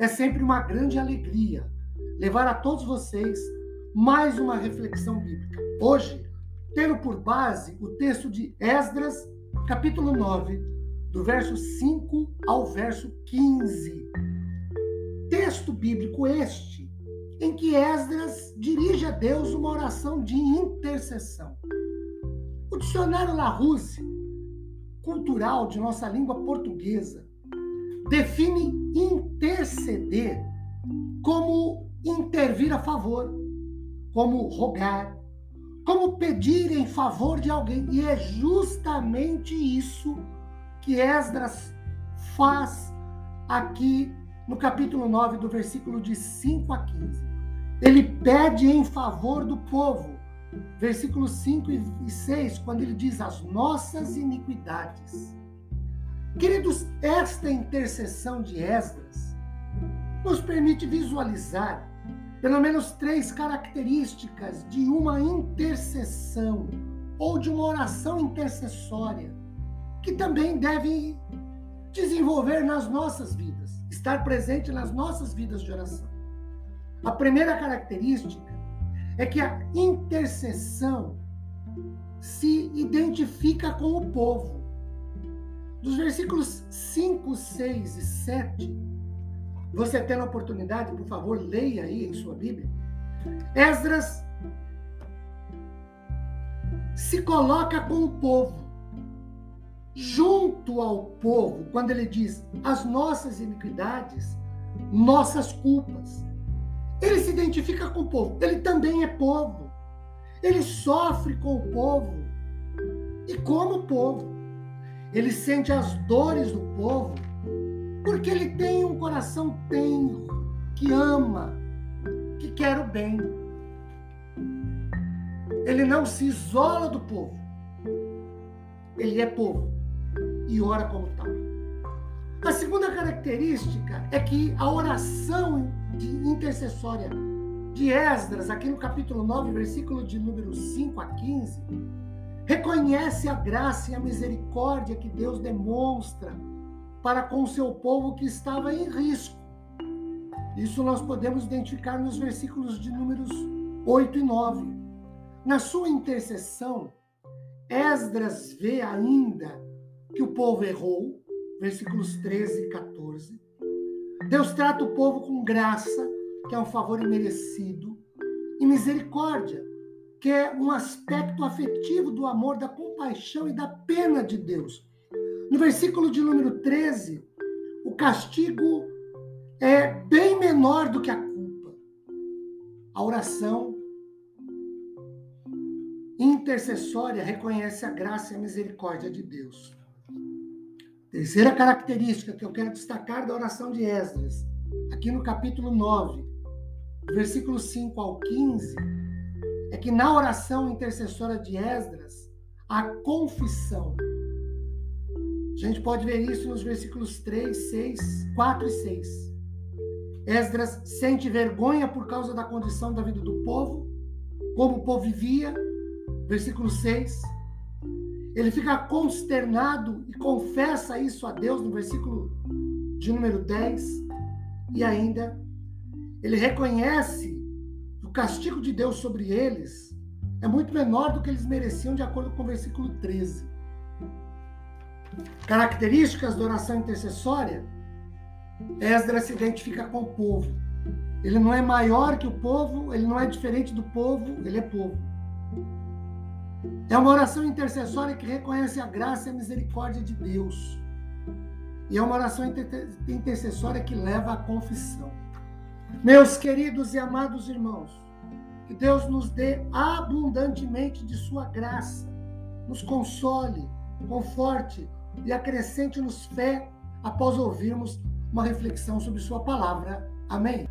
É sempre uma grande alegria levar a todos vocês mais uma reflexão bíblica. Hoje, tendo por base o texto de Esdras, capítulo 9, do verso 5 ao verso 15. Texto bíblico este em que Esdras dirige a Deus uma oração de intercessão. O dicionário Larousse, cultural de nossa língua portuguesa, define interceder como intervir a favor, como rogar, como pedir em favor de alguém. E é justamente isso que Esdras faz aqui no capítulo 9, do versículo de 5 a 15. Ele pede em favor do povo. Versículos 5 e 6, quando ele diz as nossas iniquidades Queridos, esta intercessão de Esdras nos permite visualizar pelo menos três características de uma intercessão ou de uma oração intercessória que também deve desenvolver nas nossas vidas, estar presente nas nossas vidas de oração. A primeira característica é que a intercessão se identifica com o povo. Dos versículos 5, 6 e 7, você tendo a oportunidade, por favor, leia aí em sua Bíblia. Esdras se coloca com o povo, junto ao povo, quando ele diz as nossas iniquidades, nossas culpas. Ele se identifica com o povo, ele também é povo. Ele sofre com o povo e como povo. Ele sente as dores do povo, porque ele tem um coração tenro, que ama, que quer o bem. Ele não se isola do povo. Ele é povo e ora como tal. A segunda característica é que a oração intercessória de Esdras, aqui no capítulo 9, versículo de número 5 a 15, reconhece a graça e a misericórdia que Deus demonstra para com seu povo que estava em risco. Isso nós podemos identificar nos versículos de números 8 e 9. Na sua intercessão, Esdras vê ainda que o povo errou, versículos 13 e 14. Deus trata o povo com graça, que é um favor imerecido, e misericórdia, que é um aspecto afetivo do amor, da compaixão e da pena de Deus. No versículo de número 13, o castigo é bem menor do que a culpa. A oração intercessória reconhece a graça e a misericórdia de Deus. Terceira característica que eu quero destacar da oração de Esdras, aqui no capítulo 9, versículos 5 ao 15, é que na oração intercessória de Esdras, a confissão. A gente pode ver isso nos versículos 3, 6, 4 e 6. Esdras sente vergonha por causa da condição da vida do povo, como o povo vivia, versículo 6. Ele fica consternado e confessa isso a Deus no versículo de número 10. E ainda, ele reconhece o castigo de Deus sobre eles é muito menor do que eles mereciam, de acordo com o versículo 13. Características da oração intercessória: Esdras se identifica com o povo. Ele não é maior que o povo, ele não é diferente do povo, ele é povo. É uma oração intercessória que reconhece a graça e a misericórdia de Deus. E é uma oração intercessória que leva à confissão. Meus queridos e amados irmãos, que Deus nos dê abundantemente de Sua graça, nos console, conforte e acrescente-nos fé após ouvirmos uma reflexão sobre Sua palavra. Amém.